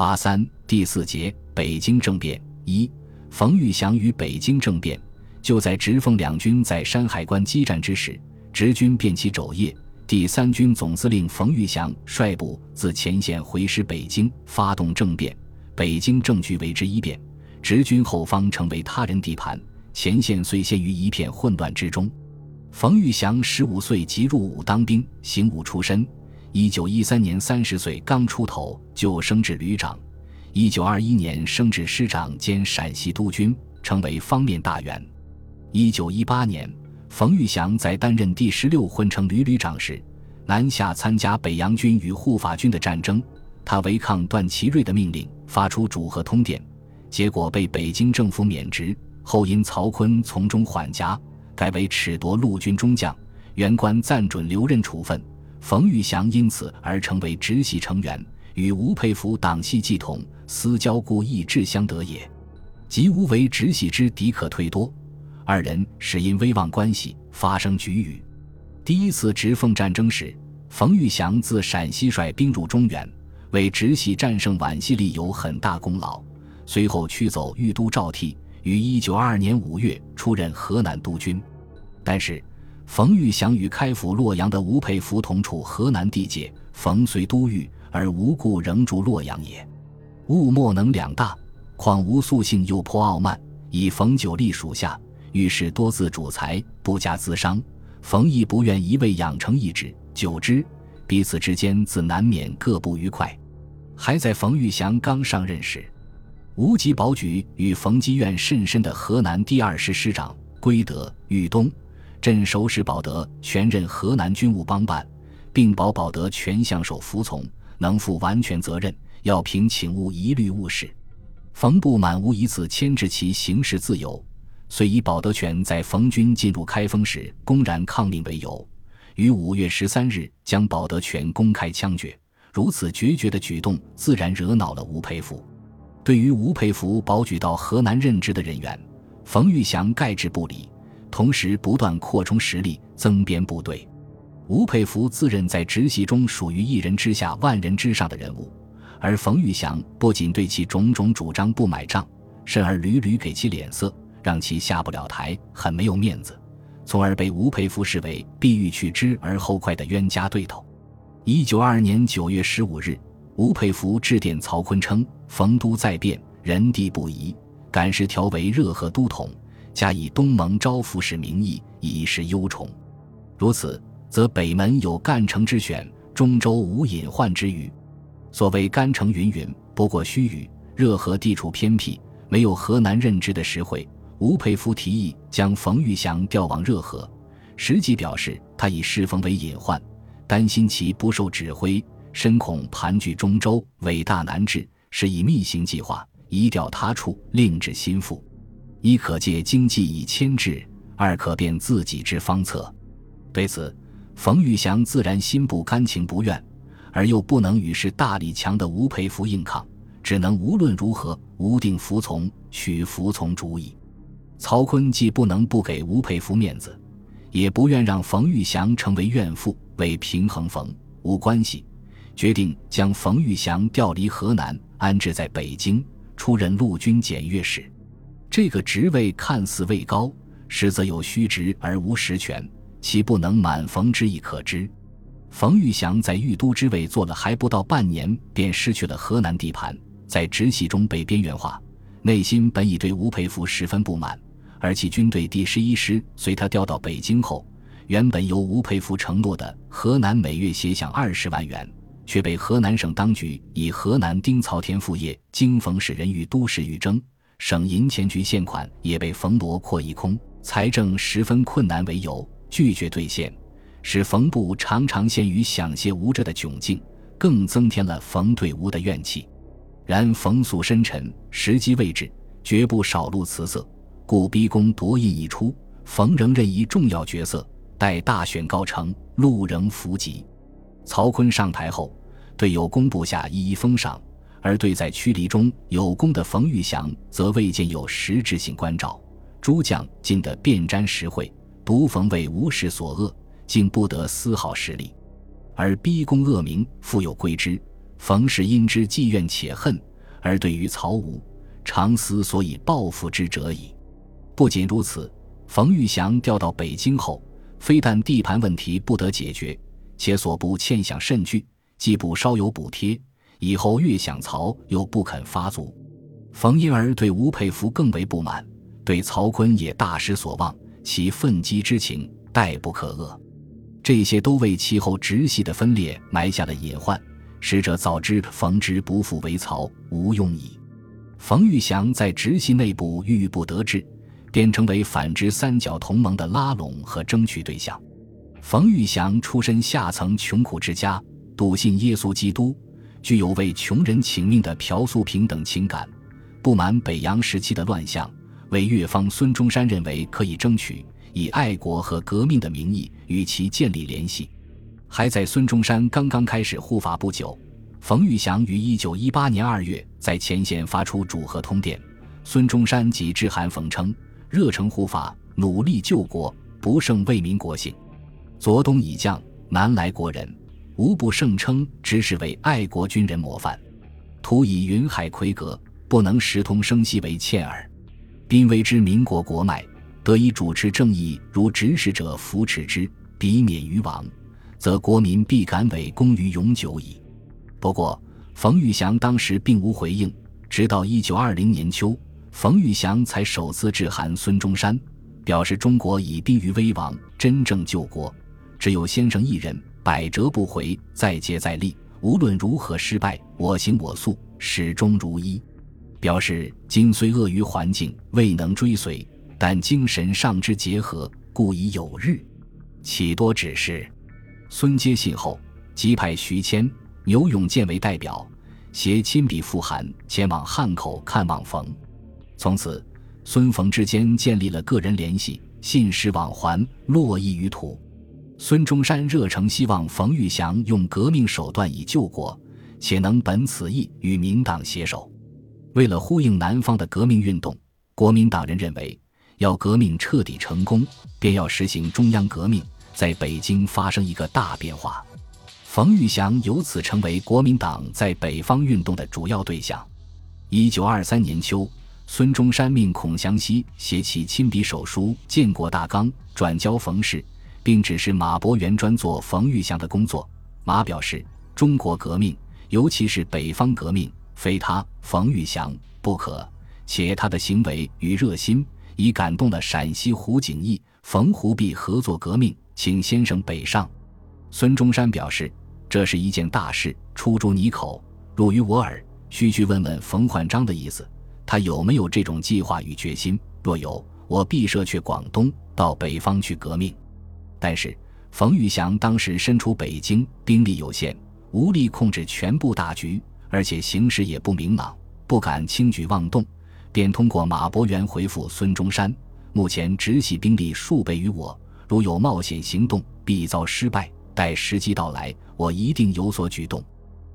八三第四节北京政变一，冯玉祥与北京政变。就在直奉两军在山海关激战之时，直军便起肘腋。第三军总司令冯玉祥率部自前线回师北京，发动政变，北京政局为之一变，直军后方成为他人地盘，前线遂陷于一片混乱之中。冯玉祥十五岁即入伍当兵，行伍出身。一九一三年三十岁刚出头就升至旅长，一九二一年升至师长兼陕西督军，成为方面大员。一九一八年，冯玉祥在担任第十六混成旅旅长时，南下参加北洋军与护法军的战争。他违抗段祺瑞的命令，发出主和通电，结果被北京政府免职。后因曹锟从中缓颊，改为褫夺陆军中将，原官暂准留任处分。冯玉祥因此而成为直系成员，与吴佩孚党系继统，私交故意志相得也。及吴为直系之敌可退多，二人是因威望关系发生局龉。第一次直奉战争时，冯玉祥自陕西率兵入中原，为直系战胜皖系立有很大功劳。随后驱走豫都赵倜，于一九二二年五月出任河南督军，但是。冯玉祥与开府洛阳的吴佩孚同处河南地界，冯虽都御而无故仍住洛阳也。物莫能两大，况吴素性又颇傲慢，以冯久立属下，遇事多自主裁，不加自商。冯亦不愿一味养成意志，久之，彼此之间自难免各不愉快。还在冯玉祥刚上任时，吴吉保举与冯基院甚深的河南第二师师长归德、豫东。朕首使保德全任河南军务帮办，并保保德全相守服从，能负完全责任。要凭请勿一律误事。冯不满无一次牵制其行事自由，遂以保德全在冯军进入开封时公然抗令为由，于五月十三日将保德全公开枪决。如此决绝的举动，自然惹恼了吴佩孚。对于吴佩孚保举到河南任职的人员，冯玉祥概之不理。同时不断扩充实力，增编部队。吴佩孚自认在直系中属于一人之下、万人之上的人物，而冯玉祥不仅对其种种主张不买账，甚而屡屡给其脸色，让其下不了台，很没有面子，从而被吴佩孚视为必欲去之而后快的冤家对头。一九二二年九月十五日，吴佩孚致电曹锟称：“冯都在变，人地不宜，赶时调为热河都统。”加以东盟招抚使名义，以示忧宠。如此，则北门有干城之选，中州无隐患之虞。所谓干城云云，不过虚语。热河地处偏僻，没有河南任职的实惠。吴佩孚提议将冯玉祥调往热河，实际表示他以侍奉为隐患，担心其不受指挥，深恐盘踞中州，伟大难治，是以密行计划，移调他处，另置心腹。一可借经济以牵制，二可变自己之方策。对此，冯玉祥自然心不甘情不愿，而又不能与是大力强的吴佩孚硬抗，只能无论如何无定服从，取服从主意。曹锟既不能不给吴佩孚面子，也不愿让冯玉祥成为怨妇，为平衡冯吴关系，决定将冯玉祥调离河南，安置在北京，出任陆军检阅使。这个职位看似位高，实则有虚职而无实权，其不能满冯之意可知。冯玉祥在豫都之位做了还不到半年，便失去了河南地盘，在直系中被边缘化，内心本已对吴佩孚十分不满。而其军队第十一师随他调到北京后，原本由吴佩孚承诺的河南每月协饷二十万元，却被河南省当局以河南丁曹田副业经冯使人与都市欲争。省银钱局现款也被冯罗扩一空，财政十分困难为由拒绝兑现，使冯部常常陷于想谢吴着的窘境，更增添了冯对吴的怨气。然冯素深沉，时机未至，绝不少露辞色，故逼宫夺印一出，冯仍任一重要角色。待大选告成，路仍伏吉。曹锟上台后，对有功部下一一封赏。而对在驱离中有功的冯玉祥，则未见有实质性关照。诸将尽得遍沾实惠，独冯为无事所恶，竟不得丝毫实力。而逼宫恶名，复有归之。冯氏因之既怨且恨，而对于曹吴，常思所以报复之者矣。不仅如此，冯玉祥调到北京后，非但地盘问题不得解决，且所部欠饷甚巨，既不稍有补贴，以后越想曹又不肯发足。冯因儿对吴佩孚更为不满，对曹锟也大失所望，其愤激之情殆不可遏。这些都为其后直系的分裂埋下了隐患。使者早知冯之不复为曹，无用矣。冯玉祥在直系内部郁郁不得志，便成为反直三角同盟的拉拢和争取对象。冯玉祥出身下层穷苦之家，笃信耶稣基督，具有为穷人请命的朴素平等情感。不满北洋时期的乱象，为越方孙中山认为可以争取以爱国和革命的名义与其建立联系。还在孙中山刚刚开始护法不久，冯玉祥于一九一八年二月在前线发出主和通电，孙中山即致函冯称：“热诚护法，努力救国，不胜为民国幸。左东已降，南来国人，无不盛称之是为爱国军人模范。徒以云海魁阁。”不能时通声息为欠耳，濒危之民国国脉，得以主持正义如指使者扶持之，彼免于亡，则国民必敢委功于永久矣。不过，冯玉祥当时并无回应，直到一九二零年秋，冯玉祥才首次致函孙中山，表示中国已濒于危亡，真正救国，只有先生一人，百折不回，再接再厉，无论如何失败，我行我素，始终如一。表示今虽恶于环境，未能追随，但精神上之结合，故已有日。启多指示。孙接信后，即派徐谦、牛永健为代表，携亲笔复函前往汉口看望冯。从此，孙冯之间建立了个人联系，信使往还，络绎于途。孙中山热诚希望冯玉祥用革命手段以救国，且能本此意与民党携手。为了呼应南方的革命运动，国民党人认为，要革命彻底成功，便要实行中央革命，在北京发生一个大变化。冯玉祥由此成为国民党在北方运动的主要对象。一九二三年秋，孙中山命孔祥熙写起亲笔手书《建国大纲》，转交冯氏，并指示马伯元专做冯玉祥的工作。马表示，中国革命，尤其是北方革命。非他冯玉祥不可，且他的行为与热心已感动了陕西胡景翼、冯胡必合作革命，请先生北上。孙中山表示，这是一件大事，出诸你口，入于我耳，须去问问冯焕章的意思，他有没有这种计划与决心？若有，我必设去广东，到北方去革命。但是冯玉祥当时身处北京，兵力有限，无力控制全部大局。而且形势也不明朗，不敢轻举妄动，便通过马伯元回复孙中山：“目前直系兵力数倍于我，如有冒险行动，必遭失败。待时机到来，我一定有所举动。”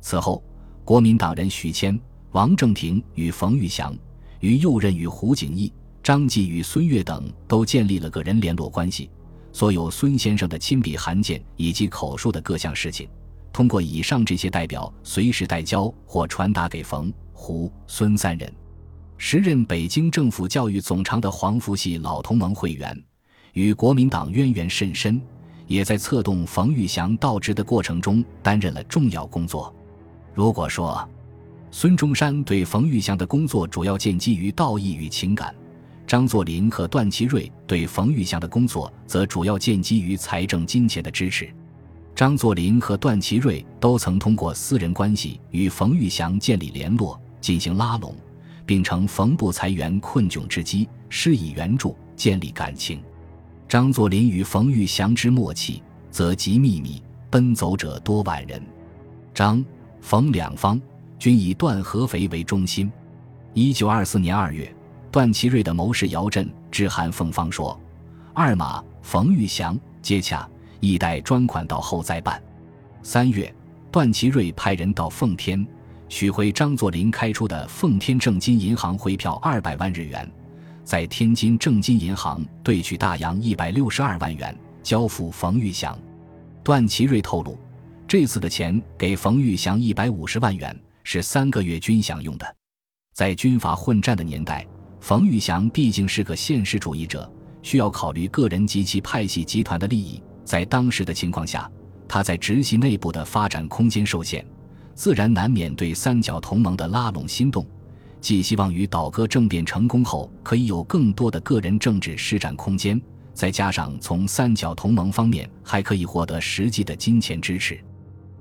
此后，国民党人许谦、王正廷与冯玉祥，于右任与胡景翼、张继与孙岳等都建立了个人联络关系，所有孙先生的亲笔函件以及口述的各项事情。通过以上这些代表随时代交或传达给冯、胡、孙三人。时任北京政府教育总长的黄福系老同盟会员，与国民党渊源甚深，也在策动冯玉祥到职的过程中担任了重要工作。如果说孙中山对冯玉祥的工作主要建基于道义与情感，张作霖和段祺瑞对冯玉祥的工作则主要建基于财政金钱的支持。张作霖和段祺瑞都曾通过私人关系与冯玉祥建立联络，进行拉拢，并乘冯部裁员困窘之机施以援助，建立感情。张作霖与冯玉祥之默契，则极秘密，奔走者多万人。张、冯两方均以段合肥为中心。一九二四年二月，段祺瑞的谋士姚震致函奉方说：“二马冯玉祥接洽。”一待专款到后再办。三月，段祺瑞派人到奉天，取回张作霖开出的奉天正金银行汇票二百万日元，在天津正金银行兑取大洋一百六十二万元，交付冯玉祥。段祺瑞透露，这次的钱给冯玉祥一百五十万元，是三个月军饷用的。在军阀混战的年代，冯玉祥毕竟是个现实主义者，需要考虑个人及其派系集团的利益。在当时的情况下，他在直系内部的发展空间受限，自然难免对三角同盟的拉拢心动。寄希望于倒戈政变成功后可以有更多的个人政治施展空间，再加上从三角同盟方面还可以获得实际的金钱支持，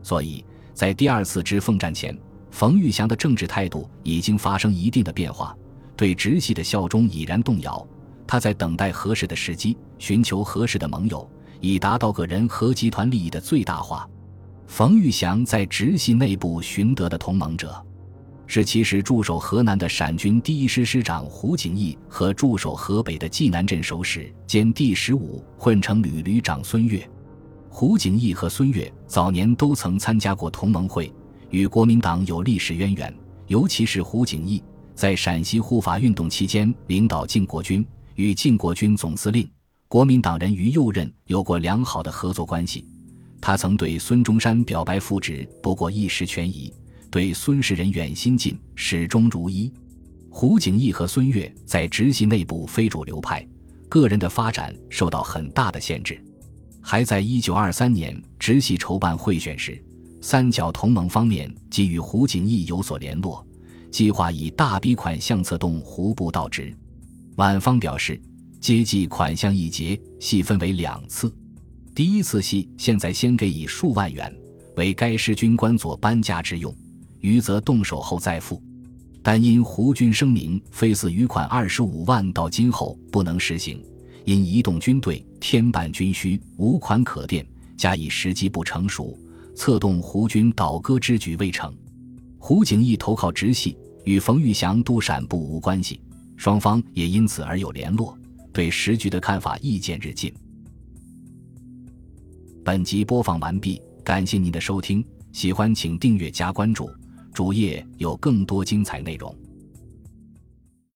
所以在第二次直奉战前，冯玉祥的政治态度已经发生一定的变化，对直系的效忠已然动摇。他在等待合适的时机，寻求合适的盟友，以达到个人和集团利益的最大化。冯玉祥在直系内部寻得的同盟者。是其时驻守河南的陕军第一师师长胡景翼和驻守河北的济南镇守使兼第十五混成旅旅长孙岳。胡景翼和孙岳早年都曾参加过同盟会，与国民党有历史渊源。尤其是胡景翼，在陕西护法运动期间领导靖国军，与靖国军总司令、国民党人于右任有过良好的合作关系。他曾对孙中山表白复职，不过一时权宜。对孙氏人远心近，始终如一。胡景翼和孙岳在直系内部非主流派，个人的发展受到很大的限制。还在一九二三年直系筹办会选时，三角同盟方面即与胡景翼有所联络，计划以大笔款项策动胡部到职。晚方表示，接济款项一节，细分为两次。第一次系现在先给以数万元，为该师军官做搬家之用。余则动手后再付，但因胡军声明非似余款二十五万，到今后不能实行，因移动军队添办军需，无款可垫，加以时机不成熟，策动胡军倒戈之举未成。胡景翼投靠直系，与冯玉祥督陕不无关系，双方也因此而有联络，对时局的看法意见日进。本集播放完毕，感谢您的收听，喜欢请订阅加关注。主页有更多精彩内容。